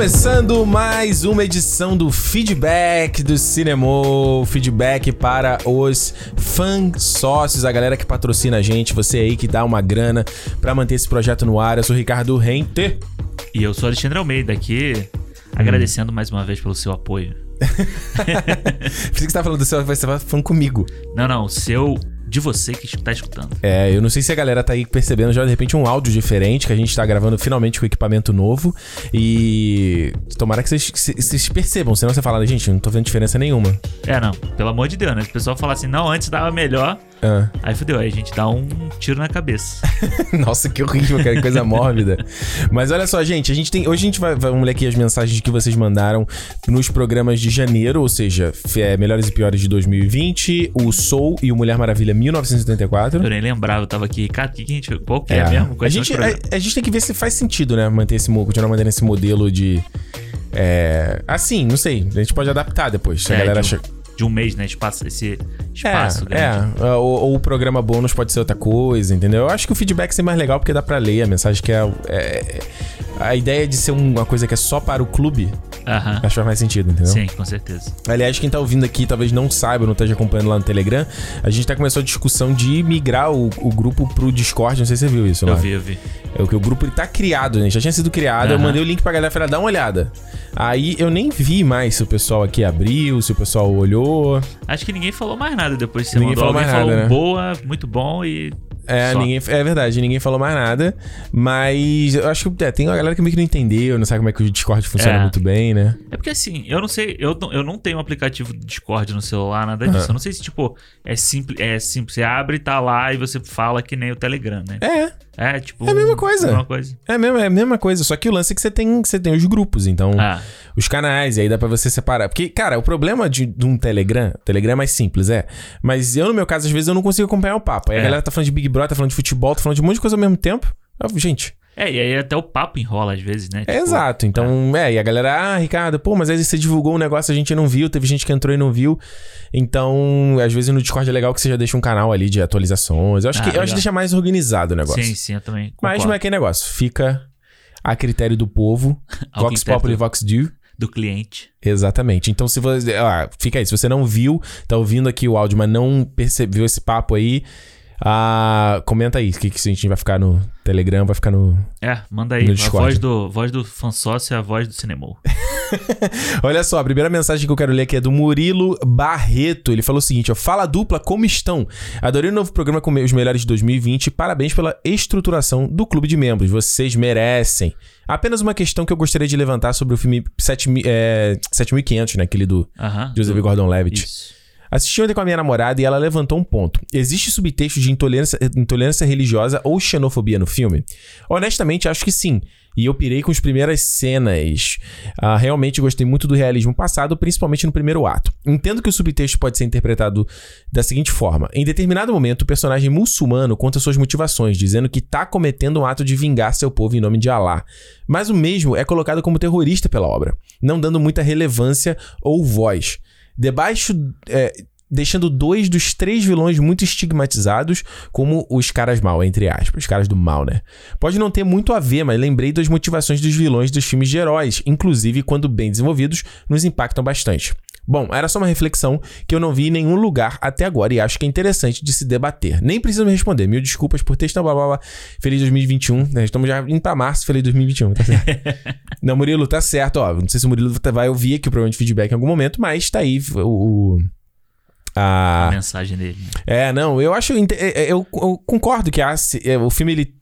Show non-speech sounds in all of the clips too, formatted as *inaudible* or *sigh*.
começando mais uma edição do Feedback do Cinema. Feedback para os fãs sócios, a galera que patrocina a gente, você aí que dá uma grana para manter esse projeto no ar. Eu sou o Ricardo Rente. E eu sou Alexandre Almeida aqui, agradecendo mais uma vez pelo seu apoio. *laughs* Por que você tá falando do seu, você tá falando comigo. Não, não, o seu de você que está escutando. É, eu não sei se a galera tá aí percebendo já de repente um áudio diferente, que a gente tá gravando finalmente com equipamento novo. E tomara que vocês, que vocês percebam, senão você fala, gente, não tô vendo diferença nenhuma. É, não, pelo amor de Deus, né? O pessoal fala assim, não, antes dava melhor. Ah. Aí fudeu, aí a gente dá um tiro na cabeça. *laughs* Nossa, que horrível, cara, que coisa mórbida. Mas olha só, gente, a gente tem. Hoje a gente vai, vamos ler aqui as mensagens que vocês mandaram nos programas de janeiro, ou seja, é, Melhores e Piores de 2020, o Soul e o Mulher Maravilha 1984. Eu nem lembrava, eu tava aqui, cara, que que a gente, qual que é, mesmo? A gente, a, a gente tem que ver se faz sentido, né? Manter esse, continuar mantendo esse modelo de. É. Assim, não sei. A gente pode adaptar depois. Se a É, galera de, acha. Um, de um mês, né? Espaço, esse espaço é, grande. é. Ou, ou o programa bônus pode ser outra coisa, entendeu? Eu acho que o feedback é mais legal porque dá pra ler a mensagem que é. é- a ideia de ser uma coisa que é só para o clube, acho que faz mais sentido, entendeu? Sim, com certeza. Aliás, quem tá ouvindo aqui talvez não saiba, não esteja acompanhando lá no Telegram, a gente tá começando a discussão de migrar o, o grupo pro Discord, não sei se você viu isso, Eu lá. vi, eu vi. É o que o grupo ele tá criado, né? Já tinha sido criado. Eu mandei o link pra galera falei, "Ah, dá uma olhada. Aí eu nem vi mais se o pessoal aqui abriu, se o pessoal olhou. Acho que ninguém falou mais nada depois que você Ninguém mandou. falou Alguém mais falou nada, né? boa, muito bom e. É, Só. ninguém, é verdade, ninguém falou mais nada. Mas eu acho que é, tem uma galera que meio que não entendeu, não sabe como é que o Discord funciona É. muito bem, né? É porque assim, eu não sei, eu não, eu não tenho um aplicativo do Discord no celular, nada disso. Eu não sei se, tipo, é simples, é simples. Você abre, tá lá e você fala que nem o Telegram, né? É, É, tipo. É a mesma coisa. É a mesma coisa. é, mesmo, é a mesma coisa. Só que o lance é que você tem, você tem os grupos, então. Ah, os canais, e aí dá pra você separar. Porque, cara, o problema de, de um Telegram, Telegram é mais simples, é. Mas eu, no meu caso, às vezes eu não consigo acompanhar o papo. Aí a É. galera tá falando de Big Brother, tá falando de futebol, tá falando de um monte de coisa ao mesmo tempo. Eu, gente, é, e aí até o papo enrola às vezes, né? é Tipo, exato. Então, é, e a galera, ah, Ricardo, pô, mas aí você divulgou um negócio, a gente não viu, teve gente que entrou e não viu. Então, às vezes no Discord é legal que você já deixa um canal ali de atualizações. Eu acho, Ah, que, eu acho legal. que deixa mais organizado o negócio. Sim, sim, eu também. Mas Concordo. não é aquele negócio. Fica a critério do povo. *laughs* Vox Populi, Vox Due. Do cliente. Exatamente. Então, se você. Ah, fica aí. Se você não viu, tá ouvindo aqui o áudio, mas não percebeu esse papo aí, ah, comenta aí. O que, que a gente vai ficar no Telegram, vai ficar no. É, manda aí. No a Discord. voz do, voz do fã sócio é a voz do cinema. *laughs* Olha só, a primeira mensagem que eu quero ler aqui é do Murilo Barreto. Ele falou o seguinte: ó, Fala dupla, como estão? Adorei o novo programa com os melhores de 2020. Parabéns pela estruturação do clube de membros. Vocês merecem. Apenas uma questão que eu gostaria de levantar sobre o filme 7000, é, 7500, né? Aquele do Aham. Joseph do- Gordon-Levitt. Isso. Assisti ontem com a minha namorada e ela levantou um ponto. Existe subtexto de intolerância, intolerância religiosa ou xenofobia no filme? Honestamente, acho que sim. E eu pirei com as primeiras cenas. Ah, realmente gostei muito do realismo passado, principalmente no primeiro ato. Entendo que o subtexto pode ser interpretado da seguinte forma: em determinado momento, o personagem muçulmano conta suas motivações, dizendo que tá cometendo um ato de vingar seu povo em nome de Alá. Mas o mesmo é colocado como terrorista pela obra, não dando muita relevância ou voz. Debaixo. é, deixando dois dos três vilões muito estigmatizados como os caras mal, entre aspas, os caras do mal, né? Pode não ter muito a ver, mas lembrei das motivações dos vilões dos filmes de heróis, inclusive quando bem desenvolvidos, nos impactam bastante. Bom, era só uma reflexão que eu não vi em nenhum lugar até agora e acho que é interessante de se debater. Nem precisa me responder. Mil desculpas por texto, blá blá blá. Feliz 2021. né? Estamos já indo pra março, feliz 2021, tá certo? *laughs* não, Murilo, tá certo, ó. Não sei se o Murilo vai ouvir aqui o programa de feedback em algum momento, mas tá aí o. A a, mensagem dele. né? é, não, eu acho. é, é, Eu, eu concordo que a- é, o filme ele.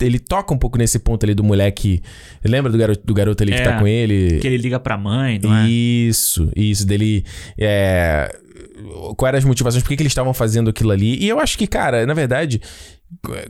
Ele toca um pouco nesse ponto ali do moleque. Lembra do garoto, do garoto ali que É, tá com ele? Que ele liga pra mãe, não é? Isso, isso, dele. É, quais eram as motivações, por que, que eles estavam fazendo aquilo ali. E eu acho que, cara, na verdade,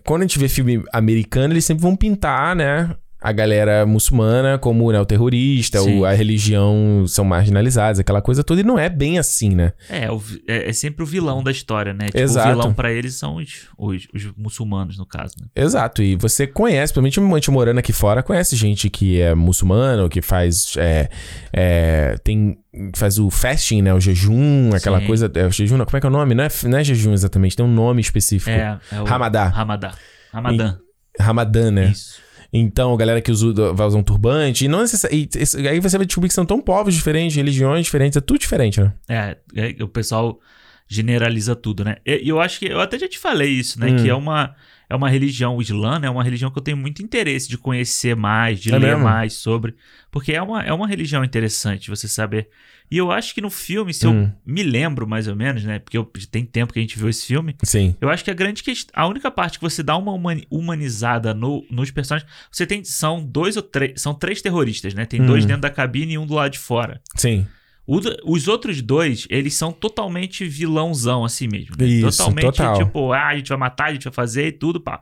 quando a gente vê filme americano, eles sempre vão pintar, né? A galera muçulmana como né, o terrorista, o, a religião são marginalizados, aquela coisa toda. E não é bem assim, né? É, o é, é sempre o vilão da história, né? Tipo, Exato. o vilão pra eles são os, os, os muçulmanos, no caso, né? Exato, e você conhece, principalmente morando aqui fora, conhece gente que é muçulmano, que faz. É, é, tem. Faz o fasting, né? O jejum, aquela Sim. coisa. É, o jejum, não, como é que é o nome? Não é, não é jejum exatamente, tem um nome específico. É, é o Ramadá. Ramadá. Ramadã. Ramadã, né? Isso. Então, galera que usa, vai usar um turbante. E não necessariamente. Aí você vai descobrir que são tão povos diferentes, religiões diferentes, é tudo diferente, né? É, é o pessoal generaliza tudo, né? E eu acho que. Eu até já te falei isso, né? Hum. Que é uma, é uma religião, o Islã, né? É uma religião que eu tenho muito interesse de conhecer mais, de É ler mesmo? mais sobre. Porque é uma, é uma religião interessante você saber. E eu acho que no filme, se Hum. eu me lembro mais ou menos, né? Porque eu, tem tempo que a gente viu esse filme. Sim. Eu acho que a grande questão. A única parte que você dá uma humani- humanizada no- nos personagens. Você tem. São dois ou três. São três terroristas, né? Tem Hum. dois dentro da cabine e um do lado de fora. Sim. O os outros dois, eles são totalmente vilãozão assim mesmo. Né? Isso, totalmente total. tipo, ah, a gente vai matar, a gente vai fazer e tudo, pá.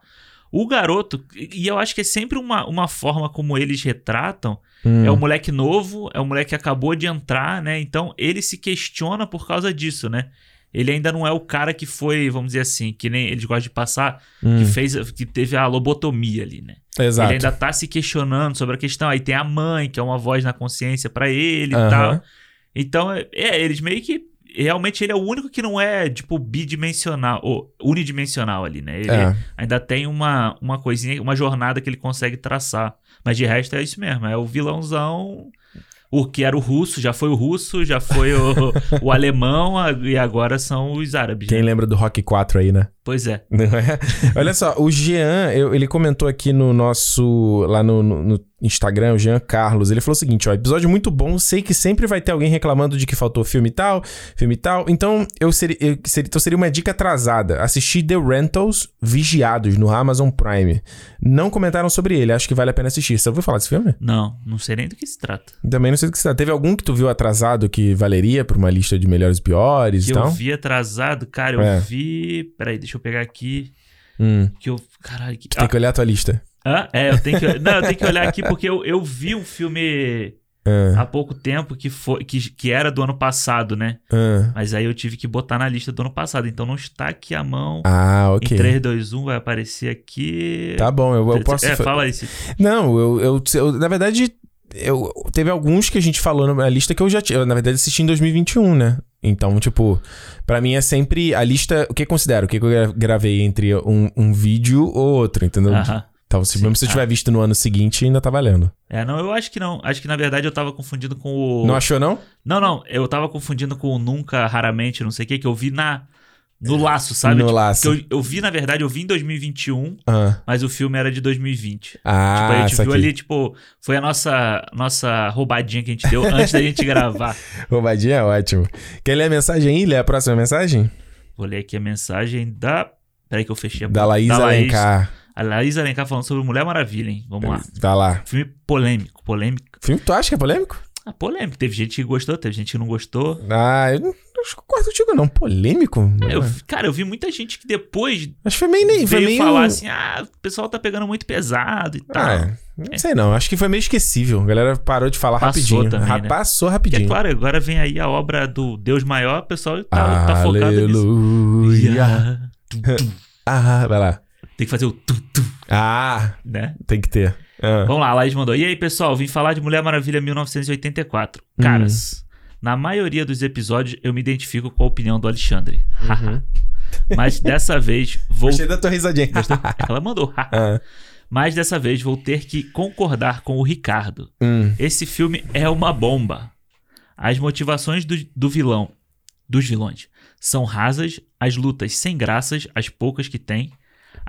O garoto, e eu acho que é sempre uma, uma forma como eles retratam. Hum. É um moleque novo, é um moleque que acabou de entrar, né? Então ele se questiona por causa disso, né? Ele ainda não é o cara que foi, vamos dizer assim, que nem eles gostam de passar, Hum. que fez, que teve a lobotomia ali, né? Exato. Ele ainda tá se questionando sobre a questão. Aí tem a mãe, que é uma voz na consciência pra ele e Aham. tal. Então, é, é, eles meio que. Realmente ele é o único que não é, tipo, bidimensional, ou unidimensional ali, né? Ele É. ainda tem uma, uma coisinha, uma jornada que ele consegue traçar. Mas de resto é isso mesmo, é o vilãozão. O que era o russo, já foi o russo, já foi o, *laughs* o alemão e agora são os árabes. Quem né? lembra do Rock 4 aí, né? Pois é. É? Olha só, o Jean, eu- ele comentou aqui no nosso. lá no, no- no Instagram, o Jean Carlos. Ele falou o seguinte: ó, episódio muito bom. Sei que sempre vai ter alguém reclamando de que faltou filme e tal, filme e tal. Então, eu seria, eu seria, então seria uma dica atrasada. Assistir The Rentals Vigiados no Amazon Prime. Não comentaram sobre ele, acho que vale a pena assistir. Você ouviu falar desse filme? Não, não sei nem do que se trata. Também não sei do que se trata. Teve algum que tu viu atrasado que valeria pra uma lista de melhores e piores Que e tal? eu vi atrasado, cara, eu É. vi. Peraí, deixa eu pegar aqui. Hum, Que eu. Caralho, que. tu tem que olhar a tua lista. Ah, é, eu tenho que. Não, eu tenho que olhar aqui porque eu, eu vi um filme Ah, há pouco tempo que, foi, que, que era do ano passado, né? ah. Mas aí eu tive que botar na lista do ano passado. Então não está aqui a mão. Ah, ok. Em 3, 2, 1 vai aparecer aqui. Tá bom, eu, eu posso. É, fala se- Não, eu, eu, eu- Na verdade, eu, teve alguns que a gente falou na lista que eu já tinha. Na verdade, assisti em 2021, né? Então, tipo, pra mim é sempre a lista. O que eu considero? O que eu gra- gravei entre um, um vídeo ou outro, entendeu? Aham. Então, se, Sim. mesmo se eu Ah. tiver visto no ano seguinte, ainda tá valendo. É, não, eu acho que não. Acho que na verdade eu tava confundindo com o. Não achou, não? Não, não, eu tava confundindo com o Nunca, Raramente, não sei o que, que eu vi na. No laço, sabe? No Tipo, laço. Eu, eu vi, na verdade, eu vi em 2021, Ah, mas o filme era de 2020. tipo, ah a gente viu aqui. ali, tipo, foi a nossa, nossa roubadinha que a gente deu antes da gente gravar. *laughs* Roubadinha é ótimo. Quer ler a mensagem aí? Lê a próxima mensagem? Vou ler aqui a mensagem da. Peraí que eu fechei a Da Laís Alencar. A Laís Alencar falando sobre Mulher Maravilha, hein? Vamos lá. Vai lá. Filme polêmico, polêmico. Filme que tu acha que é polêmico? Ah, polêmico. Teve gente que gostou, teve gente que não gostou. Ah, eu não concordo contigo, não. Polêmico? Eu- cara, eu vi muita gente que depois Acho que foi meio. nem- Foi veio meio... falar assim: ah, o pessoal tá pegando muito pesado e tal. Ah, não sei não. Acho que foi meio esquecível. A galera parou de falar Passou rapidinho. também, né? Passou Porque, rapidinho. claro, agora vem aí a obra do Deus Maior, o pessoal tá, tá focado nisso. Aleluia. *laughs* Ah, vai lá. Tem que fazer o tum, tum, Ah, né? tem que ter. Ah. Vamos lá, a Laís mandou. E aí, pessoal, vim falar de Mulher Maravilha 1984. Hum. Caras, na maioria dos episódios eu me identifico com a opinião do Alexandre. Uhum. Mas dessa vez vou. Gostei da tua risadinha. Ela mandou. Ah, Mas dessa vez vou ter que concordar com o Ricardo. hum. Esse filme é uma bomba. As motivações do, do vilão, dos vilões, são rasas, as lutas sem graças, as poucas que tem.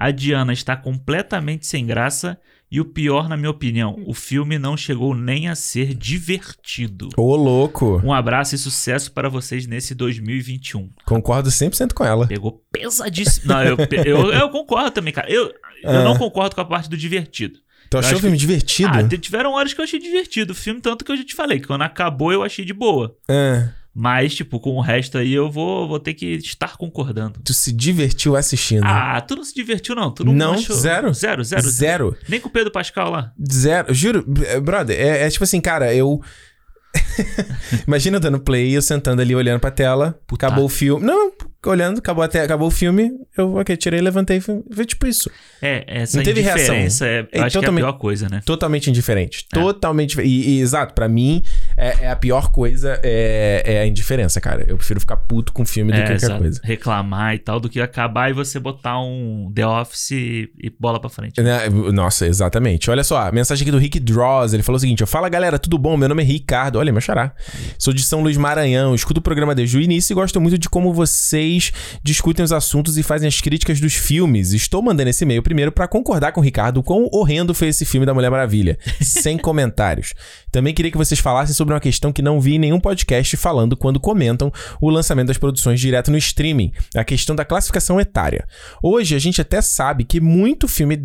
A Diana está completamente sem graça. E o pior, na minha opinião, o filme não chegou nem a ser divertido. Ô, louco. Um abraço e sucesso para vocês nesse 2021. Concordo 100% com ela. Pegou pesadíssimo. Não, eu, eu, eu concordo também, cara. Eu, eu Ah. não concordo com a parte do divertido. Tu achou acho o filme divertido? Ah, tiveram horas que eu achei divertido o filme, tanto que eu já te falei, que quando acabou eu achei de boa. Ah, Mas, tipo, com o resto aí eu vou, vou ter que estar concordando. tu se divertiu assistindo. Ah, tu não se divertiu, não? Tu não, Não, achou... zero. Zero, zero, zero. Zero. Nem com o Pedro Pascal lá. Zero. Juro, eh, brother, é, é tipo assim, cara, eu. *laughs* Imagina eu dando play, eu sentando ali olhando pra tela, Puta. acabou o filme. Não, olhando, acabou, até, acabou o filme, eu, ok, tirei, levantei, foi, tipo isso. É, essa Não teve reação. é, eu É, acho que é a pior coisa, né? Totalmente indiferente. É. Totalmente. E, e, exato, pra mim, é, é a pior coisa, é, é a indiferença, cara. Eu prefiro ficar puto com filme do É, que qualquer exato. coisa. Reclamar e tal, do que acabar e você botar um The Office e, e bola pra frente. Né? Nossa, exatamente. Olha só, mensagem aqui do Rick Draws. Ele falou o seguinte: Fala galera, tudo bom? Meu nome é Ricardo. Olha, meu xará. Sou de São Luís Maranhão. Escuto o programa desde o início e gosto muito de como vocês discutem os assuntos e fazem as críticas dos filmes. Estou mandando esse e-mail primeiro pra concordar com o Ricardo quão horrendo foi esse filme da Mulher Maravilha. Sem *laughs* comentários. Também queria que vocês falassem sobre uma questão que não vi em nenhum podcast falando quando comentam o lançamento das produções direto no streaming, a questão da classificação etária. Hoje a gente até sabe que muito filme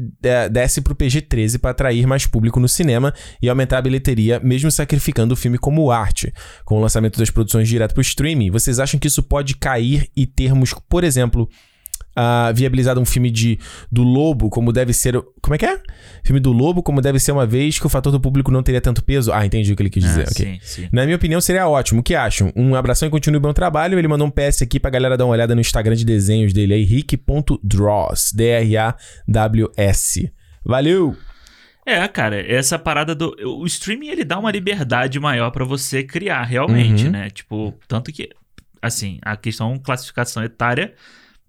desce pro PG-13 para atrair mais público no cinema e aumentar a bilheteria, mesmo sacrificando o filme como arte. Com o lançamento das produções direto pro streaming, vocês acham que isso pode cair e termos, por exemplo, ah, viabilizado um filme de do Lobo como deve ser. Como é que é? Filme do Lobo como deve ser uma vez que o fator do público não teria tanto peso. Ah, entendi o que ele quis dizer. Ah, ok. sim, sim. Na minha opinião, seria ótimo. O que acham? Um abração e continue o bom trabalho. Ele mandou um PS aqui pra galera dar uma olhada no Instagram de desenhos dele aí, rick.draws. D-R-A-W-S. Valeu! É, cara, essa parada do. O streaming ele dá uma liberdade maior pra você criar realmente, Uhum. né? Tipo, tanto que. Assim, a questão classificação etária,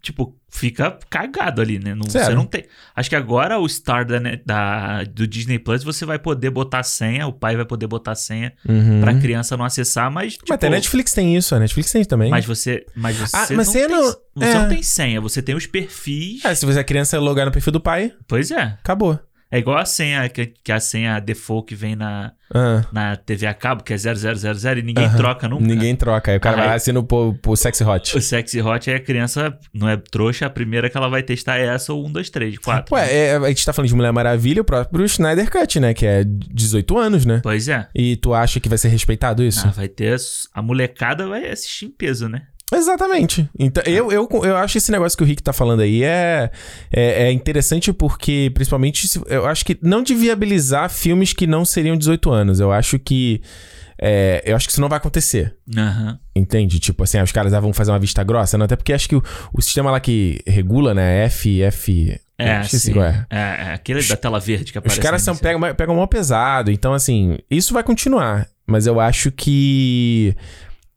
tipo, fica cagado ali, né? Não, você não tem. Acho que agora o Star da, da- do Disney Plus você vai poder botar senha, o pai vai poder botar senha Uhum. pra criança não acessar, mas. Tipo, Mas até a Netflix tem isso, a Netflix tem também. Mas você. Mas você, Ah, mas não, tem, não- você é. não tem senha, você tem os perfis. Ah, se você é criança logar no perfil do pai, Pois é. acabou. É igual a senha, que, que a senha default que vem na, Ah, na TV a cabo, que é 0000 e ninguém troca nunca. ninguém troca. Aí o cara Aí- vai assina pro, pro Sexy Hot. O Sexy Hot aí a criança não é trouxa, a primeira que ela vai testar é essa ou 1, 2, 3, 4. Ué, é, a gente tá falando de Mulher Maravilha, o próprio Snyder Cut, né? Que é 18 anos, né? Pois é. E tu acha que vai ser respeitado isso? Ah, vai ter. A molecada vai assistir em peso, né? Exatamente. Então, eu, eu, eu acho esse negócio que o Rick tá falando aí é, é, é interessante porque, principalmente, eu acho que não de viabilizar filmes que não seriam 18 anos. Eu acho que. é, eu acho que isso não vai acontecer. Aham. Entende? Tipo assim, ah, os caras ah, vão fazer uma vista grossa, não? Até porque acho que o, o sistema lá que regula, né? F, F. É, sim. é. É, é aquele da tela verde que Os aparece. caras no são, pegam, pegam mal pesado. Então, assim, isso vai continuar. Mas eu acho que.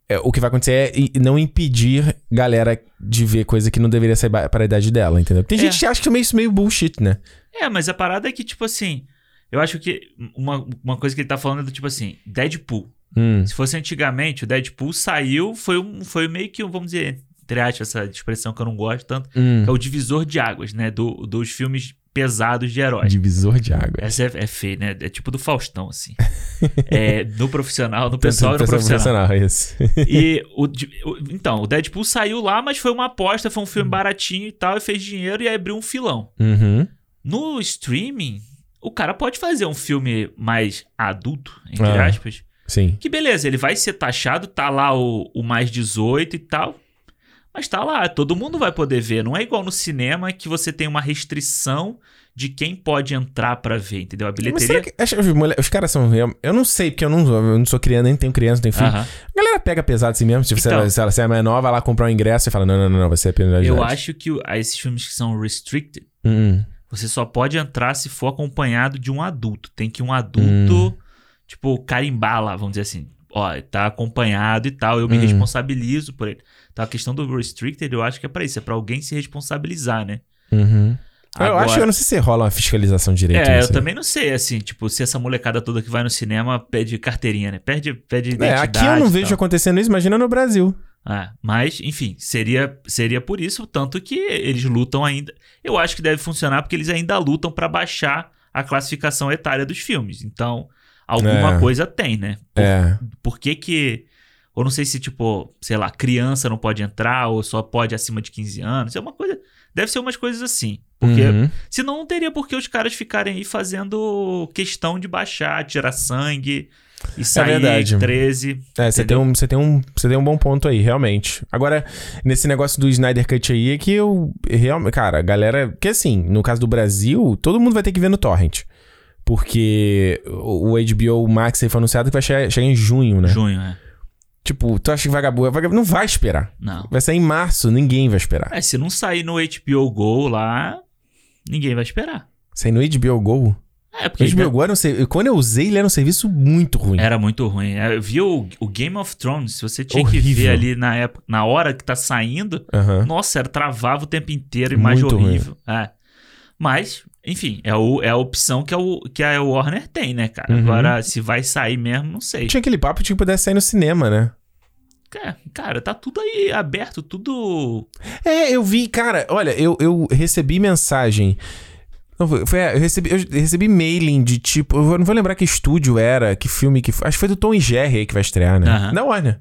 É, o que vai acontecer é não impedir galera de ver coisa que não deveria ser para a idade dela, entendeu? Tem É. gente que acha que é meio, isso meio bullshit, né? É, mas a parada é que, tipo assim. Eu acho que uma, uma coisa que ele tá falando é do tipo assim: Deadpool. Hum. Se fosse antigamente, o Deadpool saiu, foi, um, foi meio que, um, vamos dizer, entre aspas, essa expressão que eu não gosto tanto, Hum. é o divisor de águas, né? Do, dos filmes pesados de heróis. Divisor de água. Essa é, é feio, né? É tipo do Faustão, assim. *laughs* é, no profissional, no pessoal e no Pessoa profissional. isso. E o, o- então, o Deadpool saiu lá, mas foi uma aposta, foi um filme baratinho e tal, e fez dinheiro e aí abriu um filão. uhum. No streaming, o cara pode fazer um filme mais adulto, entre Ah. aspas. Sim. Que beleza, ele vai ser taxado, tá lá o, o mais 18 e tal. Mas tá lá, todo mundo vai poder ver. Não é igual no cinema que você tem uma restrição de quem pode entrar pra ver, entendeu? A Mas será bilheteria. que, os, caras são. real- Eu não sei, porque eu não, eu não sou criança, nem tenho criança, nem filho. Aham. A galera pega pesado assim mesmo. Tipo, se, Então. ela, se ela se ela é nova, vai lá comprar um ingresso e fala: não, não, não, não, você é penalidade. Eu acho que esses filmes que são restricted, Hum, você só pode entrar se for acompanhado de um adulto. Tem que um adulto, tipo, carimbar lá, vamos dizer assim. Ó, tá acompanhado e tal, eu me Hum. responsabilizo por ele. Então a questão do restricted, eu acho que é pra isso, é pra alguém se responsabilizar, né? uhum. Eu Agora- acho que eu não sei se rola uma fiscalização direito. É, eu também não sei, assim, tipo, se essa molecada toda que vai no cinema pede carteirinha, né? Pede, pede É, identidade. aqui eu não vejo acontecendo isso, imagina no Brasil. Ah, mas, enfim, seria, seria por isso, tanto que eles lutam ainda. Eu acho que deve funcionar porque eles ainda lutam pra baixar a classificação etária dos filmes. Então, alguma É. coisa tem, né? Por, É. por que que. Ou não sei se, tipo, sei lá, criança não pode entrar, ou só pode acima de 15 anos. É uma coisa. Deve ser umas coisas assim. Porque Uhum. Senão não teria por que os caras ficarem aí fazendo questão de baixar, tirar sangue e sair verdade. 13. É, você tem, um, você, tem um, você tem um bom ponto aí, realmente. Agora, nesse negócio do Snyder Cut aí, é que eu. Realmente, cara, a galera. Que assim, no caso do Brasil, todo mundo vai ter que ver no Torrent. Porque o o HBO Max aí foi anunciado que vai chegar, chegar em junho, né? Junho, é. Tipo, tu acha que vagabundo, vagabundo não vai esperar. Não. Vai sair em março, ninguém vai esperar. É, se não sair no HBO Go lá, ninguém vai esperar. Sair no HBO Go? É, porque O HBO Go era um ser- Quando eu usei, ele era um serviço muito ruim. era muito ruim. É, Eu vi o, o Game of Thrones, se você tinha que Horrível. ver ali na época, na hora que tá saindo, nossa, era travava o tempo inteiro, imagem Muito ruim. horrível. É. Mas, enfim, é, o, é a opção que, é o, que a Warner tem, né, cara? Uhum. Agora, se vai sair mesmo, não sei. Tinha aquele papo de que pudesse sair no cinema, né? É, cara, tá tudo aí aberto, tudo. É, eu vi, cara, olha, eu, eu recebi mensagem. Não, foi, foi- eu, recebi, eu recebi mailing de tipo. Eu não vou lembrar que estúdio era, que filme que foi. Acho que foi do Tom e Jerry aí que vai estrear, né? Aham. Da Warner.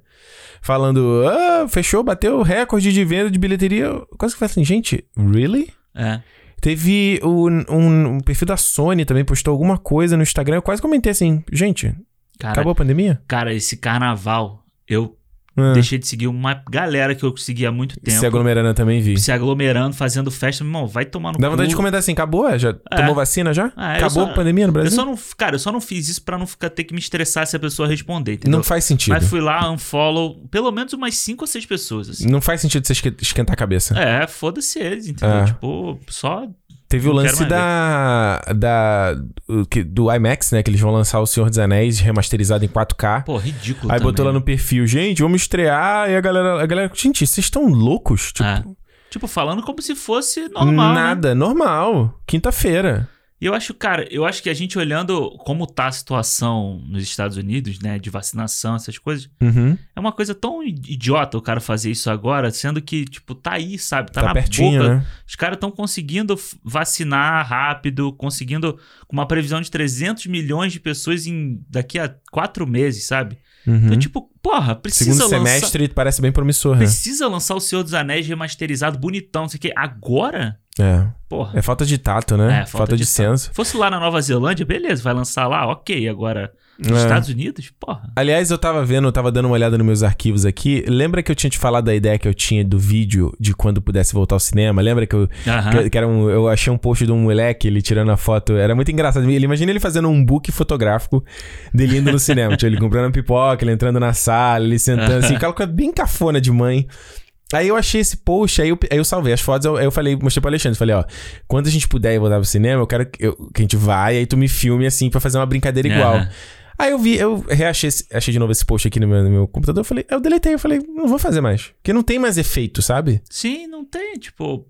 Falando, ah, fechou, bateu o recorde de venda de bilheteria. Eu Quase que foi assim, gente, really? É. Teve o, um, um perfil da Sony também postou alguma coisa no Instagram. Eu quase comentei assim, gente, Cara, acabou a pandemia? cara, esse carnaval, eu Ah, deixei de seguir uma galera que eu seguia há muito tempo. se aglomerando eu também vi. se aglomerando, fazendo festa. Meu irmão, vai tomar no Dá cu. vontade de comentar assim, acabou? Já tomou vacina já? Ah, acabou só- a pandemia no Brasil? Eu só não, cara, eu só não fiz isso pra não ficar ter que me estressar se a pessoa responder, entendeu? Não faz sentido. Mas fui lá, unfollow, pelo menos umas 5 ou 6 pessoas, assim. Não faz sentido você esque- esquentar a cabeça. É, foda-se eles, entendeu? É. Tipo, só. Teve o Não lance quero da, da o do IMAX, né? Que eles vão lançar o Senhor dos Anéis remasterizado em 4K. Pô, ridículo. Aí também. botou lá no perfil, gente, vamos estrear. E a galera, a galera, gente, vocês estão loucos? Tipo, É. Tipo, falando como se fosse normal. né? nada, normal. Quinta-feira. E eu acho, cara, eu acho que a gente olhando como tá a situação nos Estados Unidos, né, de vacinação, essas coisas, Uhum. é uma coisa tão idiota o cara fazer isso agora, sendo que, tipo, tá aí, sabe? Tá, Tá, na pertinho, boca. né? Os caras estão conseguindo vacinar rápido, conseguindo com uma previsão de 300 milhões de pessoas em daqui a quatro meses, sabe? Uhum. Então, tipo, porra, precisa Segundo lançar... semestre parece bem promissor, né? Precisa lançar o Senhor dos Anéis remasterizado, bonitão, não sei o quê. Agora? É. Porra. É falta de tato, né? É, falta, de, tato. senso. Fosse lá na Nova Zelândia, beleza, vai lançar lá, ok. Agora, nos É. Estados Unidos, porra. Aliás, eu tava vendo, eu tava dando uma olhada nos meus arquivos aqui. Lembra que eu tinha te falado da ideia que eu tinha do vídeo de quando pudesse voltar ao cinema? Lembra que eu, Aham. que, que era um, eu achei um post de um moleque, ele tirando a foto. Era muito engraçado. Ele, imagina ele fazendo um book fotográfico dele indo no cinema. tipo, ele comprando pipoca, ele entrando na sala, ele sentando assim, aquela coisa bem cafona de mãe. Aí eu achei esse post, aí eu, aí eu salvei as fotos, eu- aí eu falei, mostrei pro Alexandre, falei, ó, quando a gente puder ir voltar pro cinema, eu quero que, eu- que a gente vai, aí tu me filme assim pra fazer uma brincadeira igual. Aham. Aí eu vi, eu reachei achei de novo esse post aqui no meu, no meu computador, eu falei, eu deletei, eu falei, não vou fazer mais. Porque não tem mais efeito, sabe? Sim, não tem, tipo.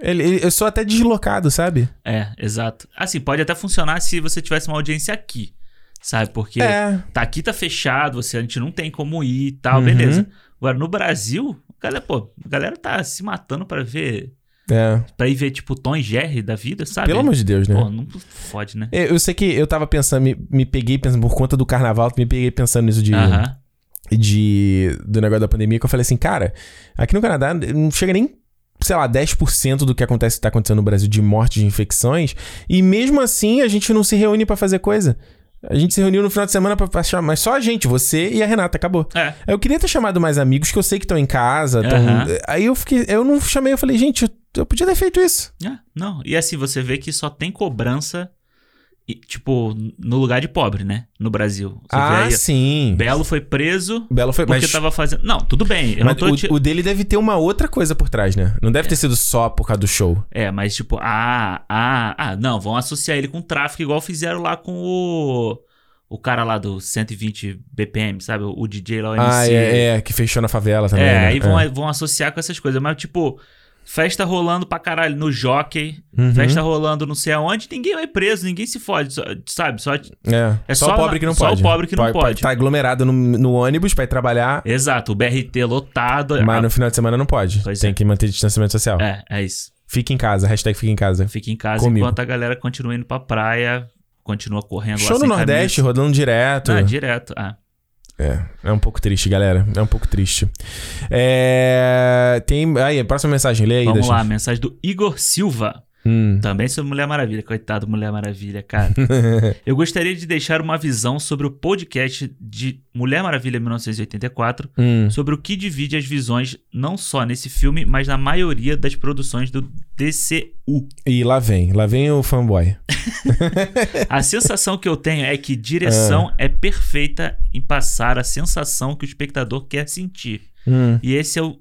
Ele, ele- eu sou até deslocado, sabe? É, exato. Assim, pode até funcionar se você tivesse uma audiência aqui. Sabe? Porque É. tá aqui, tá fechado, você, a gente não tem como ir e tal, Uhum. beleza. Agora, no Brasil, galera, pô, a galera tá se matando pra ver. É. Pra ir ver, tipo, Tom e Jerry da vida, sabe? Pelo amor de Deus, né? Pô, não fode, né? Eu, eu sei que eu tava pensando, me, me peguei pensando, por conta do carnaval, me peguei pensando nisso de, Aham. de. do negócio da pandemia, que eu falei assim, cara, aqui no Canadá não chega nem. Sei lá, 10% do que acontece tá acontecendo no Brasil de morte de infecções. E mesmo assim a gente não se reúne pra fazer coisa. A gente se reuniu no final de semana pra, pra chamar. Mas só a gente, você e a Renata, acabou. É. Eu queria ter chamado mais amigos que eu sei que estão em casa. tão- Aham. Aí eu fiquei. Eu não chamei, eu falei, gente, eu, eu podia ter feito isso. É, não. E assim, você vê que só tem cobrança, e, tipo, no lugar de pobre, né? No Brasil. Você ah, aí, sim. Belo foi preso Belo foi. porque Mas, tava fazendo. Não, tudo bem. Eu mas não tô. o, ti- o dele deve ter uma outra coisa por trás, né? Não deve ter sido só por causa do show. É, mas tipo, ah, ah, ah, não, vão associar ele com tráfico igual fizeram lá com o. O cara lá do 120 BPM, sabe? O, DJ lá, o MC. Ah, é, é, que fechou na favela também. É, né? aí vão, vão associar com essas coisas. Mas, tipo, festa rolando pra caralho no jockey, Uhum. festa rolando não sei aonde, ninguém vai preso, ninguém se fode, só- sabe? Só. É, É só, só o pobre que não só o pode. pobre que não pode. Tá aglomerado no, no ônibus pra ir trabalhar, Exato, o BRT lotado. mas Ah, no final de semana não pode. Pois Tem é. que manter distanciamento social. É, é isso. Fica em casa, hashtag fica em casa. Fica em casa Comigo. enquanto a galera continua indo pra praia, continua correndo lá Show no sem Nordeste, camisa. rodando direto. Ah, direto. Ah. É, é um pouco triste, galera. É um pouco triste. É, tem. Aí, próxima mensagem, lê aí. Vamos lá, mensagem do Igor Silva. Hum. Também sobre Mulher Maravilha. Coitado do Mulher Maravilha, cara. *laughs* Eu gostaria de deixar uma visão sobre o podcast de Mulher Maravilha 1984, Hum. sobre o que divide as visões não só nesse filme, mas na maioria das produções do DCU. E lá vem, lá vem o fanboy. *laughs* A sensação que eu tenho é que direção é perfeita em passar a sensação que o espectador quer sentir. Hum. E esse é o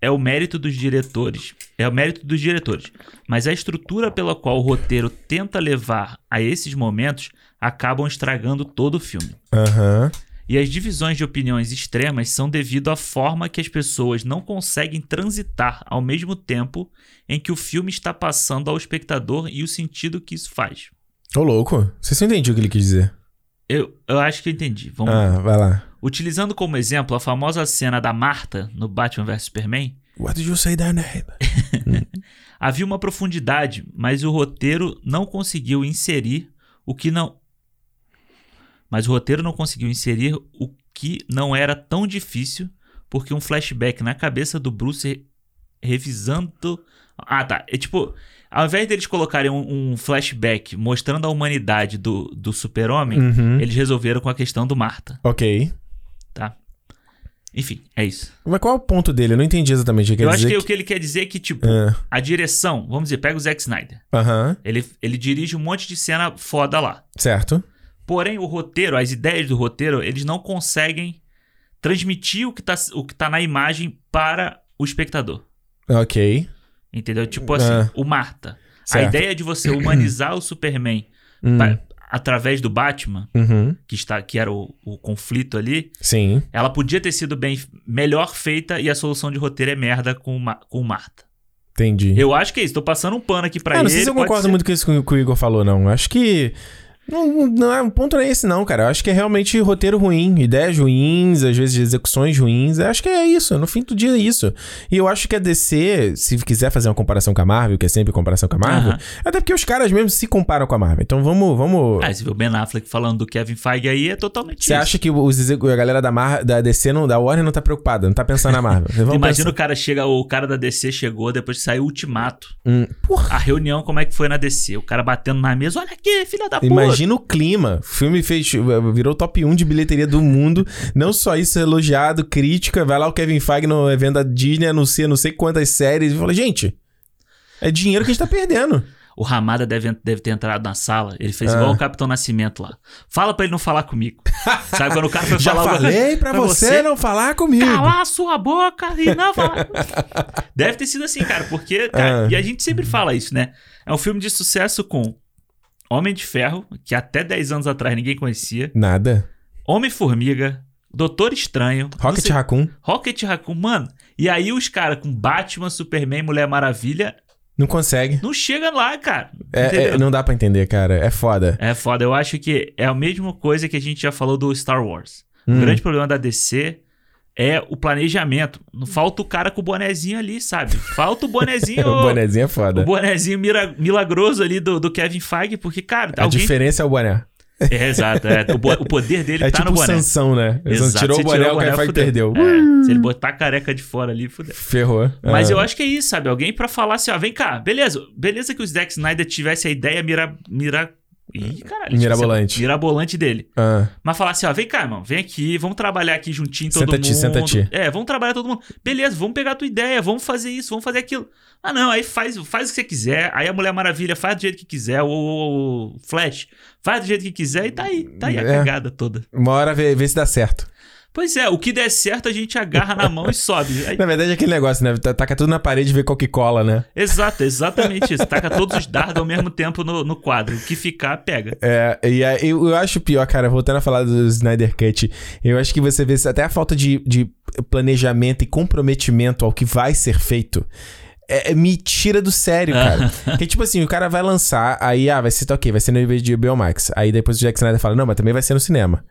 é o mérito dos diretores. É o mérito dos diretores. Mas a estrutura pela qual o roteiro tenta levar a esses momentos acabam estragando todo o filme. Aham. E as divisões de opiniões extremas são devido à forma que as pessoas não conseguem transitar ao mesmo tempo em que o filme está passando ao espectador e o sentido que isso faz. Ô, louco. Você não entendiu o que ele quis dizer. Eu, eu acho que eu entendi. Vamos Ah, vai lá. Utilizando como exemplo a famosa cena da Marta no Batman vs Superman, What did you say that name? *laughs* havia uma profundidade, mas o roteiro não conseguiu inserir o que não. Mas o roteiro não conseguiu inserir o que não era tão difícil, porque um flashback na cabeça do Bruce re- revisando. Ah, tá. É tipo, ao invés deles colocarem um, um flashback mostrando a humanidade do, do super-homem, Uhum. eles resolveram com a questão do Marta, Ok. Tá? Enfim, é isso. Mas qual é o ponto dele? Eu não entendi exatamente o que Eu quer acho dizer. que o que ele quer dizer é que, tipo, Ah, a direção, vamos dizer, pega o Zack Snyder. Aham. Ele, ele dirige um monte de cena foda lá. Certo. Porém, o roteiro, as ideias do roteiro, eles não conseguem transmitir o que tá, o que tá na imagem para o espectador. Ok. Entendeu? Tipo assim, Ah. o Marta. A Certo. ideia de você humanizar o Superman Hum. Através do Batman, Uhum. que, está, que era o, o conflito ali, Sim. ela podia ter sido bem melhor feita e a solução de roteiro é merda com, o Ma- com Marta. Entendi. Eu acho que é isso. Tô passando um pano aqui pra Ah, ele. não sei se eu concordo ser- muito com isso que o Igor falou, não. Acho que. Não, não é um ponto não é esse, não, cara. Eu acho que é realmente roteiro ruim, ideias ruins, às vezes execuções ruins. Eu acho que é isso. No fim do dia é isso. E eu acho que a DC, se quiser fazer uma comparação com a Marvel, que é sempre comparação com a Marvel, Aham. até porque os caras mesmo se comparam com a Marvel. Então vamos. vamos... Ah, você vê o Ben Affleck falando do Kevin Feige aí, é totalmente Você isso. acha que os, execu- a galera da, Mar... da DC, não, da Warner, não tá preocupada, não tá pensando na Marvel? Vamos Imagina o cara chega, o cara da DC chegou depois que saiu o Ultimato. Hum, porra. A reunião, como é que foi na DC? O cara batendo na mesa, olha aqui, filha da puta. Imagina o clima. O filme fez, virou top 1 de bilheteria do mundo. Não só isso, elogiado, crítica. Vai lá o Kevin Feige no evento da Disney, anuncia não sei quantas séries. E fala, gente, é dinheiro que a gente tá perdendo. O Ramada deve, deve ter entrado na sala. Ele fez Ah. igual o Capitão Nascimento lá. Fala pra ele não falar comigo. Sabe quando o cara foi Já falar... falei pra, você, não falar comigo. Calar a sua boca e não falar. *laughs* Deve ter sido assim, cara, porque, cara, Ah. e a gente sempre fala isso, né? É um filme de sucesso com Homem de Ferro, que até 10 anos atrás ninguém conhecia, Nada. Homem-Formiga, Doutor Estranho, Rocket sei- Raccoon. Rocket Raccoon, mano. E aí os caras com Batman, Superman, Mulher Maravilha, Não consegue. não chega lá, cara. É, é, não dá pra entender, cara. É foda. É foda. Eu acho que é a mesma coisa que a gente já falou do Star Wars. Hum. O grande problema da DC é o planejamento. Não falta o cara com o bonezinho ali, sabe? Falta o bonezinho. *laughs* o bonezinho é foda. o bonezinho milagroso ali do, do Kevin Feige, porque, cara, A alguém. diferença é o boné. É, exato. é. o, o poder dele *laughs* é tá tipo no o boné. Sansão, né? Exato. tirou o boné, o Kevin Feige fudeu. perdeu. É, se ele botar a careca de fora ali, fudeu. Ferrou. Mas Ah. eu acho que é isso, sabe? Alguém pra falar assim, ó, vem cá, beleza. Beleza que o Zack Snyder tivesse a ideia mira... mira... Ih, caralho. Mirabolante. Mirabolante dele. Ah. Mas falar assim, ó, vem cá, irmão, vem aqui, vamos trabalhar aqui juntinho todo Senta-te, mundo. senta-te. É, vamos trabalhar todo mundo. Beleza, vamos pegar a tua ideia, vamos fazer isso, vamos fazer aquilo. Ah, não, aí faz, faz o que você quiser. Aí a Mulher Maravilha faz do jeito que quiser. O Flash faz do jeito que quiser e tá aí. Tá aí a É. cagada toda. Uma hora vê, vê se dá certo. Pois é, o que der certo a gente agarra na mão e sobe. *laughs* Aí- Na verdade é aquele negócio, né? Tá- Taca tudo na parede e vê qual que cola, né? exato, exatamente isso. Taca todos os dardos ao mesmo tempo no, no quadro. O que ficar, pega. É, e aí, eu, acho pior, cara, voltando a falar do Snyder Cut, eu acho que você vê até a falta de, de planejamento e comprometimento ao que vai ser feito. é- é- me tira do sério, cara. *laughs* Porque, tipo assim, o cara vai lançar, aí, ah, vai ser, tá ok, vai ser no HBO Max. Aí depois o Jack Snyder fala, não, mas também vai ser no cinema.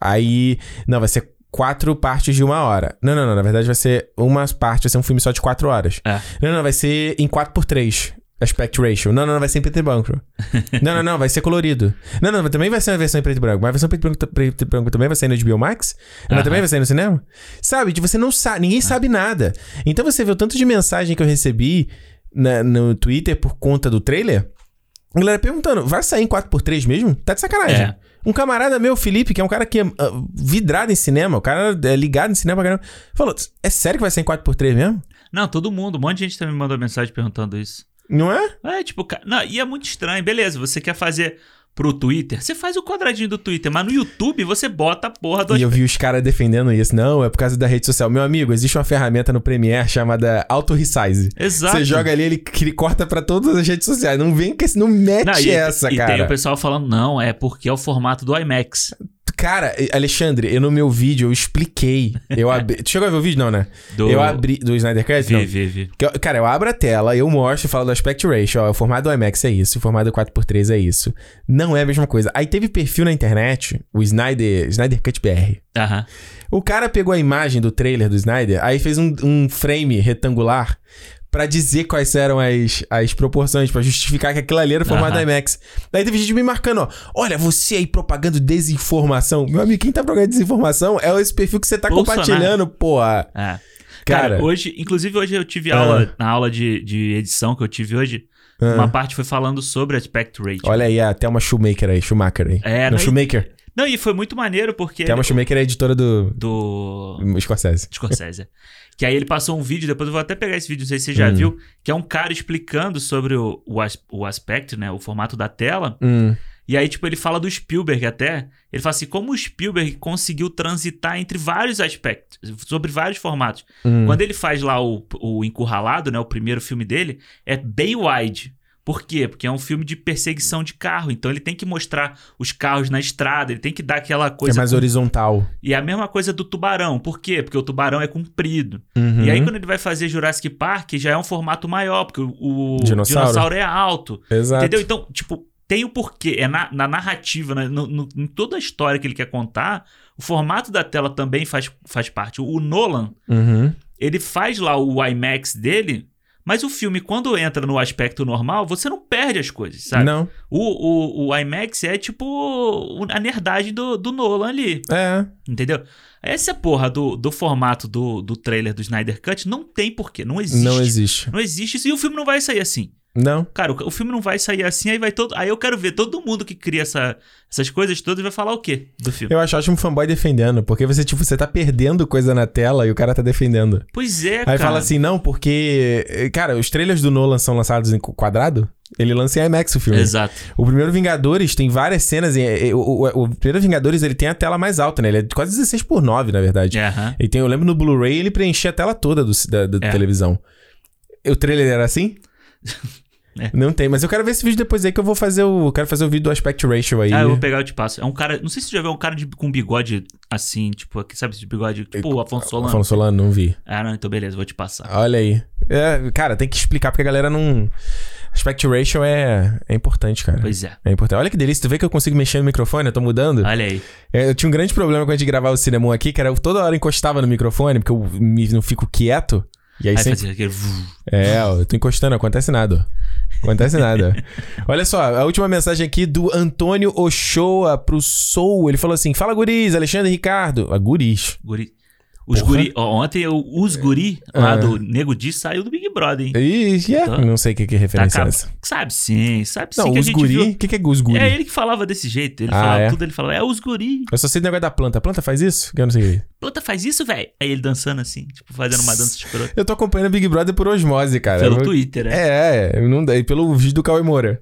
Aí, não, vai ser quatro partes de uma hora. Não, não, não, na verdade vai ser uma parte, vai ser um filme só de quatro horas. É. Não, não, vai ser em 4x3. Aspect ratio. Não, não, não, vai ser em preto e branco. *laughs* não, não, não, vai ser colorido. Não, não, também vai ser uma versão em preto e branco. Mas a versão preto e branco, preto e branco também vai sair no HBO Max? Mas Aham. também vai sair no cinema? Sabe? Tipo, você não sabe, ninguém sabe nada. Então você vê o tanto de mensagem que eu recebi na- no Twitter por conta do trailer. A galera perguntando, vai sair em 4x3 mesmo? Tá de sacanagem. É. Um camarada meu, Felipe, que é um cara que é ah, vidrado em cinema, o cara é ligado em cinema pra caramba, falou: é sério que vai ser em 4x3 mesmo? Não, todo mundo. Um monte de gente também me mandou mensagem perguntando isso. Não é? É, tipo, não, e é muito estranho. Beleza, você quer fazer. Pro Twitter, você faz o quadradinho do Twitter, mas no YouTube você bota a porra do E eu vi os caras defendendo isso. Não, é por causa da rede social. Meu amigo, existe uma ferramenta no Premiere chamada Auto Resize. Exato. Você joga ali, ele, ele corta pra todas as redes sociais. Não vem que não mete Não, e, essa, e cara. tem o pessoal falando, não, é porque é o formato do IMAX. Cara, Alexandre, eu no meu vídeo eu expliquei. Eu *laughs* abri... tu chegou a ver o vídeo, não, né? Do... Eu abri. Do Snyder Cut? Vi, Não. vi, vi. Cara, eu abro a tela, eu mostro, falo do aspect ratio, ó, o formato do IMAX é isso, o formato do 4x3 é isso. Não é a mesma coisa. Aí teve perfil na internet, o Snyder, Snyder Cut BR. Aham. O cara pegou a imagem do trailer do Snyder, aí fez um, um frame retangular pra dizer quais eram as, as proporções, pra justificar que aquilo ali era o formato do IMAX. Daí teve gente me marcando, ó. Olha, você aí propagando desinformação. Meu amigo, quem tá propagando desinformação é esse perfil que você tá Bolsonaro. compartilhando, porra. É. Cara, Cara, hoje, inclusive hoje eu tive Ah. aula, na aula de, de edição que eu tive hoje, Ah. uma parte foi falando sobre aspect ratio. Olha aí, até uma Shoemaker aí, Schumacher aí. É, não, não, e- Shoemaker. Não, e foi muito maneiro porque... Thelma Shoemaker é editora do, Do... Scorsese. Scorsese. *laughs* que aí ele passou um vídeo, depois eu vou até pegar esse vídeo, não sei se você já Hum. viu, que é um cara explicando sobre o, o, as- o aspect, né, o formato da tela. Hum. E aí, tipo, ele fala do Spielberg até. Ele fala assim, como o Spielberg conseguiu transitar entre vários aspectos, sobre vários formatos. hum. Quando ele faz lá o, o Encurralado, né, o primeiro filme dele, é bem wide. Por quê? Porque é um filme de perseguição de carro. Então ele tem que mostrar os carros na estrada, ele tem que dar aquela É coisa. mais com- horizontal. E é a mesma coisa do tubarão. Por quê? Porque o tubarão é comprido. Uhum. E aí, quando ele vai fazer Jurassic Park, já é um formato maior, porque o, o Dinossauro. dinossauro é alto. Exato. Entendeu? Então, tipo, tem o porquê. É na, na narrativa, né? no, no- em toda a história que ele quer contar, o formato da tela também faz, faz parte. O Nolan, Uhum. ele faz lá o IMAX dele, mas o filme, quando entra no aspecto normal, você não perde as coisas, sabe? Não. O, o, o IMAX é tipo a nerdagem do, do Nolan ali, É. entendeu? Essa porra do, do formato do, do trailer do Snyder Cut não tem porquê, não existe. Não existe. Não existe isso e o filme não vai sair assim. Não. Cara, o, o filme não vai sair assim, aí vai todo. Aí eu quero ver todo mundo que cria essa, essas coisas todas vai falar o quê do filme? Eu acho ótimo um fanboy defendendo, porque você, tipo, você tá perdendo coisa na tela e o cara tá defendendo. Pois é, Aí cara. fala assim, não, porque. Cara, os trailers do Nolan são lançados em quadrado. Ele lança em IMAX o filme. Exato. O primeiro Vingadores tem várias cenas. em- o, o, o primeiro Vingadores ele tem a tela mais alta, né? Ele é quase 16 por 9, na verdade. É, aham. E tem, eu lembro no Blu-ray ele preenchia a tela toda do, da, da É. televisão. O trailer era assim? *laughs* É. Não tem, mas eu quero ver esse vídeo depois aí que eu vou fazer o. Quero fazer o vídeo do aspect ratio aí. Ah, eu vou pegar e te passo. É um cara. Não sei se você já viu um cara de, com bigode assim, tipo, aqui, sabe, de bigode, tipo o Afonso Solano. Afonso Solano, não vi. Ah, não, então beleza, vou te passar. Olha aí. É, cara, tem que explicar porque a galera não. Aspect ratio é, é importante, cara. Pois é. É importante. Olha que delícia, tu vê que eu consigo mexer no microfone, eu tô mudando. Olha aí. É, Eu tinha um grande problema quando a gente gravava o cinema aqui, que era eu toda hora encostava no microfone, porque eu me- não fico quieto. E aí Aí sempre. fazia aquele. É, ó, eu tô encostando, não acontece nada. ó. Acontece nada. Olha só, a última mensagem aqui do Antônio Ochoa pro Soul. Ele falou assim: Fala, guris, Alexandre Ricardo. Ah, guris. Guri. Os Porra. guri. ontem os guri lá Ah. do Nego Di saiu do Big Brother, hein? Ih, é, Tá. não sei o que, que Tá referência é acab- essa. Sabe sim, sabe sim Não, que a os guri. O que, que é os guri? É ele que falava desse jeito. Ele Ah, falava é? tudo, ele falava, é os guri. Eu só sei do negócio da planta. A planta faz isso? Que eu não sei. Planta faz isso, velho. Aí ele dançando assim, tipo, fazendo uma dança escrota. Eu tô acompanhando o Big Brother por osmose, cara. Pelo Eu- Twitter, né? É, é, não. E pelo vídeo do Cauê Moura.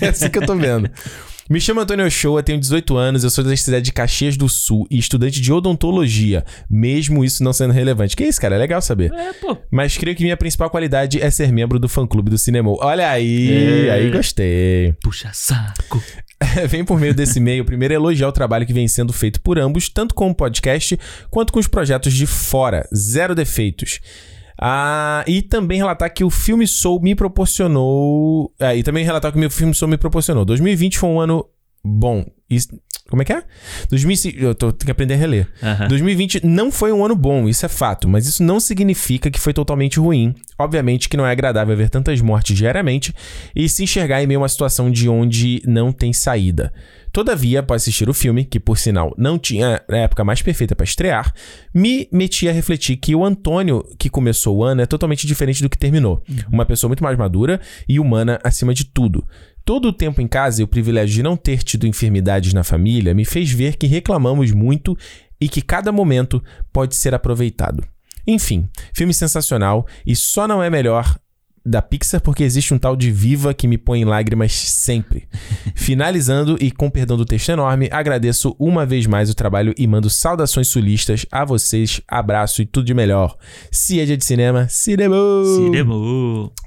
É, assim que eu tô vendo. *laughs* Me chamo Antônio Ochoa, tenho 18 anos, eu sou da cidade de Caxias do Sul e estudante de odontologia, mesmo isso não sendo relevante. Que isso, cara? É legal saber. É, pô. Mas creio que minha principal qualidade é ser membro do fã-clube do Cinema. Olha aí, É. aí gostei. Puxa saco. *laughs* Vem por meio desse e-mail primeiro elogiar o trabalho que vem sendo feito por ambos, tanto com o podcast quanto com os projetos de fora. Zero defeitos. Ah, e também relatar que o filme Soul me proporcionou. Ah, e também relatar que o meu filme Soul me proporcionou. 2020 foi um ano bom. Isso- Como é que é? 2005, eu tô, tenho que aprender a reler. Aham. 2020 não foi um ano bom, isso é fato, mas isso não significa que foi totalmente ruim. Obviamente que não é agradável ver tantas mortes diariamente e se enxergar em meio a uma situação de onde não tem saída. Todavia, após assistir o filme, que por sinal não tinha a época mais perfeita para estrear, me meti a refletir que o Antônio que começou o ano é totalmente diferente do que terminou. Uma pessoa muito mais madura e humana acima de tudo. Todo o tempo em casa e o privilégio de não ter tido enfermidades na família me fez ver que reclamamos muito e que cada momento pode ser aproveitado. Enfim, filme sensacional e só não é melhor da Pixar porque existe um tal de Viva que me põe em lágrimas sempre. *laughs* Finalizando e com perdão do texto enorme, agradeço uma vez mais o trabalho e mando saudações sulistas a vocês. Abraço e tudo de melhor. Se é dia de cinema, cinema! Cinema.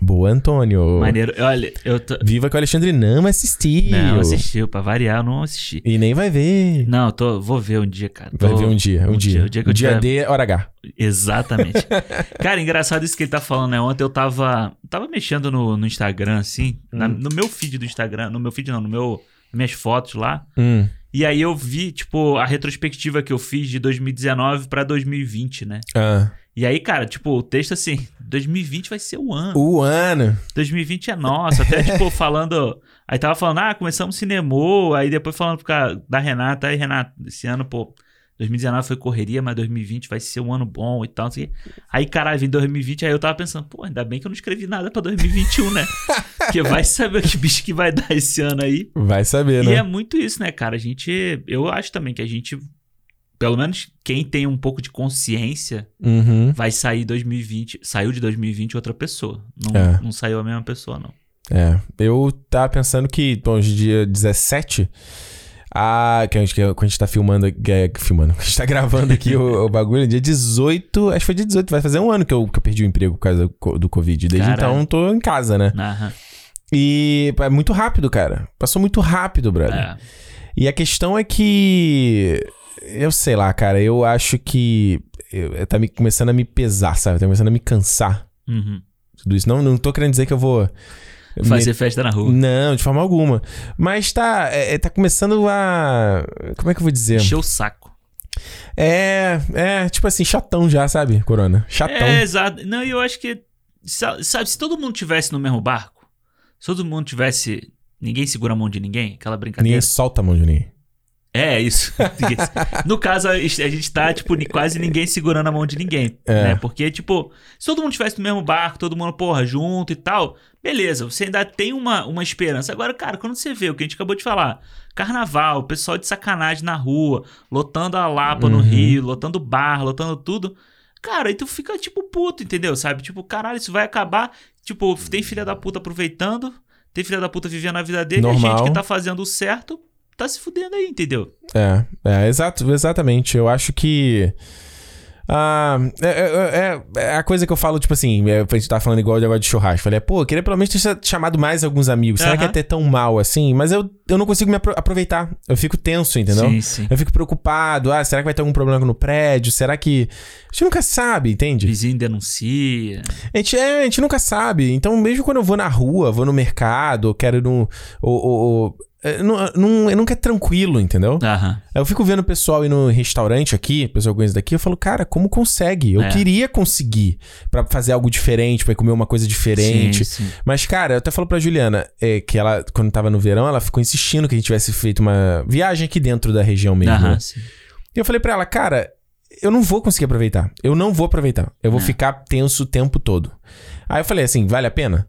Boa, Antônio. Maneiro. Olha, eu tô... Viva que o Alexandre não assistiu. Não, assistiu. Pra variar, eu não assisti. E nem vai ver. Não, eu tô... vou ver um dia, cara. Vai Tô- ver um dia, um, dia. O dia que eu dia tiver- D, hora H. Exatamente. Cara, engraçado isso que ele tá falando, né? Ontem eu tava, tava mexendo no, no Instagram, assim, na- Hum. no meu feed do Instagram, no meu feed não, no meu, minhas fotos lá. Hum. E aí eu vi, tipo, a retrospectiva que eu fiz de 2019 pra 2020, né? Ah. E aí, cara, tipo, o texto assim, 2020 vai ser o ano. O ano. 2020 é nosso. Até, tipo, *laughs* falando. Aí tava falando, ah, começamos cinema. Aí depois falando pro cara da Renata. Aí, Renata, esse ano, pô, 2019 foi correria, mas 2020 vai ser um ano bom e tal. Quê. Aí, caralho, vem 2020. Aí eu tava pensando, pô, ainda bem que eu não escrevi nada pra 2021, né? *laughs* Porque vai saber que bicho que vai dar esse ano aí. Vai saber, E né? é muito isso, né, cara? A gente. Eu acho também que a gente. Pelo menos quem tem um pouco de consciência Uhum. vai sair 2020. Saiu de 2020 outra pessoa. Não, É. não saiu a mesma pessoa, não. É. Eu tava pensando que, bom, hoje é dia 17. Ah, que a gente, que a gente tá filmando, é, filmando, *laughs* a gente tá gravando aqui o, o bagulho, dia 18, acho que foi dia 18, vai fazer um ano que eu, que eu perdi o emprego por causa do, do Covid. Desde Caralho. então tô em casa, né? Aham. E é muito rápido, cara. Passou muito rápido, brother. É. E a questão é que. Eu sei lá, cara. Eu acho que. eu- tá me, começando a me pesar, sabe? Tá começando a me cansar. Uhum. Tudo isso. Não, não tô querendo dizer que eu vou. Fazer festa na rua. Não, de forma alguma. Mas tá. É, é, tá começando a. Como é que eu vou dizer? Encher o saco. É. É, tipo assim, chatão já, sabe, Corona? Chatão. É, exato. Não, e eu acho que. sa- Sabe, se todo mundo tivesse no mesmo barco, se todo mundo tivesse. Ninguém segura a mão de ninguém, aquela brincadeira. Ninguém solta a mão de ninguém. É, isso. *laughs* No caso, a gente tá, tipo, quase ninguém segurando a mão de ninguém. É. Né? Porque, tipo, se todo mundo tivesse no mesmo barco, todo mundo, porra, junto e tal, beleza, você ainda tem uma, uma esperança. Agora, cara, quando você vê o que a gente acabou de falar, carnaval, pessoal de sacanagem na rua, lotando a Lapa no Uhum. Rio, lotando bar, lotando tudo. Cara, aí tu fica, tipo, puto, entendeu? Sabe? Tipo, caralho, isso vai acabar. Tipo, tem filha da puta aproveitando, tem filha da puta vivendo a vida dele, e a Normal. gente que tá fazendo o certo tá se fudendo aí, entendeu? É, é, exato, exatamente. Eu acho que. Ah, é, é- é- é a coisa que eu falo, tipo assim, é, a gente tá falando igual de agora de churrasco. Falei, pô, eu queria pelo menos ter chamado mais alguns amigos. Será que Aham. é ter tão mal assim? Mas eu, eu não consigo me apro- aproveitar. Eu fico tenso, entendeu? Sim, sim. Eu fico preocupado. Ah, será que vai ter algum problema no prédio? Será que. A gente nunca sabe, entende? Vizinho denuncia. A gente, é, a gente nunca sabe. Então, mesmo quando eu vou na rua, vou no mercado, quero ir no. Ou, ou, ou- é, não, não, nunca é tranquilo, entendeu? Aham. Eu fico vendo o pessoal ir no restaurante aqui, o pessoal conhece daqui, eu falo, cara, como consegue? Eu É. queria conseguir pra fazer algo diferente, pra comer uma coisa diferente. Sim, sim. Mas, cara, eu até falo pra Juliana, é, que ela, quando tava no verão, ela ficou insistindo que a gente tivesse feito uma viagem aqui dentro da região mesmo. Aham, né? E eu falei pra ela, cara, eu não vou conseguir aproveitar. Eu não vou aproveitar. Eu vou É. ficar tenso o tempo todo. Aí eu falei assim, vale a pena?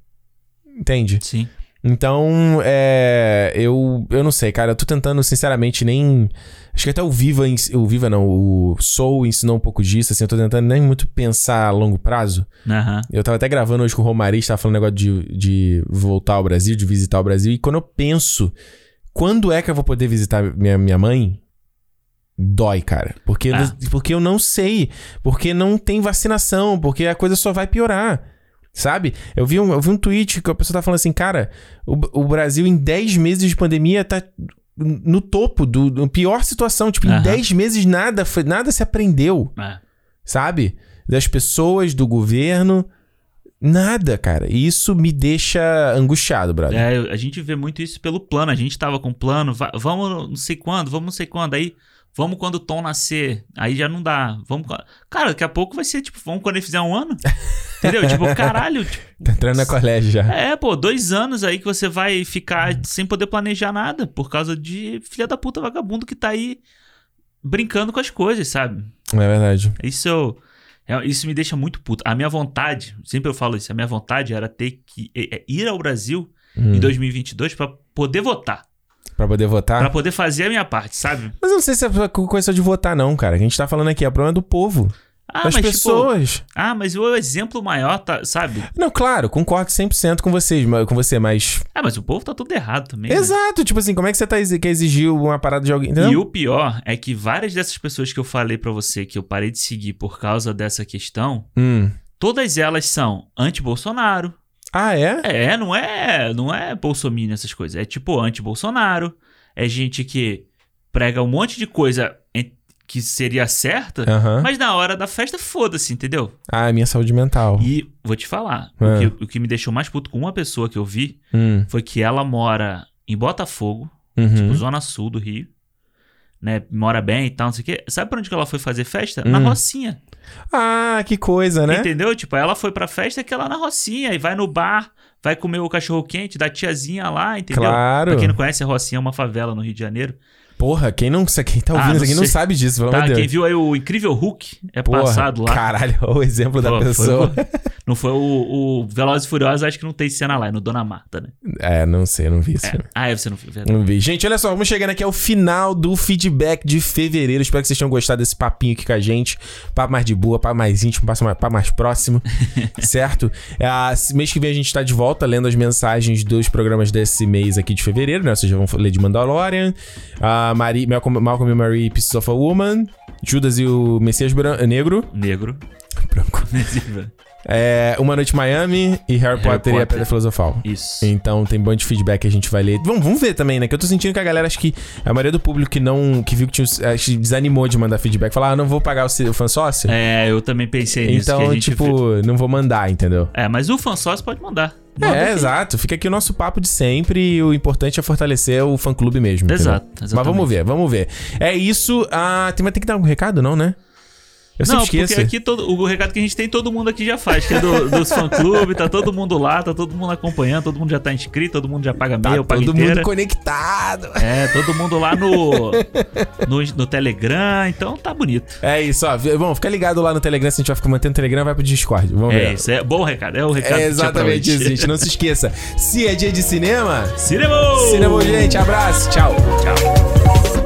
Entende? Sim. Então, é, eu, eu não sei, cara. Eu tô tentando, sinceramente, nem. Acho que até o Viva, o Viva não, o Soul ensinou um pouco disso, assim. Eu tô tentando nem muito pensar a longo prazo. Aham. Eu tava até gravando hoje com o Romari, tava falando negócio de, de voltar ao Brasil, de visitar o Brasil. E quando eu penso, quando é que eu vou poder visitar minha, minha mãe? Dói, cara. Porque, Ah. porque eu não sei. Porque não tem vacinação. Porque a coisa só vai piorar. Sabe? Eu vi um, eu vi um tweet que a pessoa tá falando assim, cara, o, o Brasil em 10 meses de pandemia tá no topo do, do pior situação. Tipo, em Aham. 10 meses nada, foi, nada se aprendeu É. sabe? Das pessoas, do governo. Nada, cara. E isso me deixa angustiado, brother. É, a gente vê muito isso pelo plano. A gente tava com plano, va- vamos não sei quando, vamos não sei quando. Aí, vamos quando o Tom nascer. Aí já não dá. Vamos. Cara, daqui a pouco vai ser tipo, vamos quando ele fizer um ano. *laughs* Entendeu? Tipo, caralho. tipo, Tá entrando na colégio já. é, pô, dois anos aí que você vai ficar sem poder planejar nada por causa de filha da puta vagabundo que tá aí brincando com as coisas, sabe? É verdade. Isso é- isso me deixa muito puto. A minha vontade, sempre eu falo isso, a minha vontade era ter que é- é ir ao Brasil Hum. em 2022 pra poder votar, Pra poder votar. Pra poder fazer a minha parte, sabe? Mas eu não sei se é coisa de votar, não, cara. A gente tá falando aqui, é o problema do povo. Ah, das mas, tipo, pessoas. ah, mas o exemplo maior, tá, sabe? Não, claro, concordo 100% com vocês, com você, mas... Ah, mas o povo tá tudo errado também. né? Exato, tipo assim, como é que você tá, quer exigir uma parada de alguém, E entendeu? o pior é que várias dessas pessoas que eu falei pra você que eu parei de seguir por causa dessa questão, Hum. todas elas são anti-Bolsonaro. Ah, é? É, não é, não é bolsominion essas coisas. É tipo anti-Bolsonaro. É gente que prega um monte de coisa que seria certa, Aham. mas na hora da festa foda-se, entendeu? Ah, minha saúde mental. E vou te falar, É. o, que, o que me deixou mais puto com uma pessoa que eu vi Hum. foi que ela mora em Botafogo, Uhum. tipo, zona sul do Rio. Né, mora bem e tal, não sei o quê. Sabe pra onde que ela foi fazer festa? Na Hum. Rocinha. Ah, que coisa, né? Entendeu? Tipo, ela foi pra festa que ela na Rocinha e vai no bar, vai comer o cachorro quente da tiazinha lá, entendeu? Claro. Pra quem não conhece, a Rocinha é uma favela no Rio de Janeiro. Porra, quem não quem tá Ah, ouvindo não isso aqui não sabe disso, pelo Tá, amor de quem viu aí o Incrível Hulk é Porra, passado lá. Caralho, olha *laughs* o exemplo da Pô, foi- pessoa. não foi o, o Velozes e Furiosos, acho que não tem cena lá, é no Dona Marta, né? É, não sei, eu não vi isso. É. Ah, é, você não viu, verdade. Não vi. Gente, olha só, vamos chegando aqui ao final do feedback de fevereiro. Espero que vocês tenham gostado desse papinho aqui com a gente. Papo mais de boa, papo mais íntimo, papo mais, papo mais próximo. *laughs* certo? É, ah, mês que vem a gente tá de volta lendo as mensagens dos programas desse mês aqui de fevereiro, né? Vocês já vão ler de Mandalorian, a Marie, Malcolm, Malcolm e Marie, Pieces of a Woman, Judas e o Messias Bran- Negro. Negro. Branco. *laughs* É, Uma Noite Miami e Harry, Harry Potter, e a. Pedra Filosofal. Isso. Então tem bom de feedback que a gente vai ler. Vamos, vamos ver também, né? Que eu tô sentindo que a galera, acho que a maioria do público que não. que viu que tinha. Acho desanimou de mandar feedback. Falar, ah, não vou pagar o, o sócio. É, eu também pensei nisso. que então, gente tipo, não vou mandar, entendeu? É, mas o fansócio pode mandar. Manda É, aqui. exato. Fica aqui o nosso papo de sempre e o importante é fortalecer o fã clube mesmo. Exato, Mas vamos ver, vamos ver. É isso. Ah, tem, mas tem que dar algum recado, não, né? Eu não, esqueço. porque aqui todo, o recado que a gente tem, todo mundo aqui já faz, que é do- dos *laughs* fã-clube, tá todo mundo lá, tá todo mundo acompanhando, todo mundo já tá inscrito, todo mundo já paga Tá meio, paga todo inteira. mundo conectado. É, todo mundo lá no, *laughs* no, no Telegram, então tá bonito. É isso, ó. Bom, fica ligado lá no Telegram. Se a gente vai ficar mantendo o Telegram, vai pro Discord. Vamos ver. É isso, é bom recado, é o recado É exatamente isso, gente. Não se esqueça. Se é dia de cinema, Cinema! cinema, gente. Abraço. Tchau. Tchau.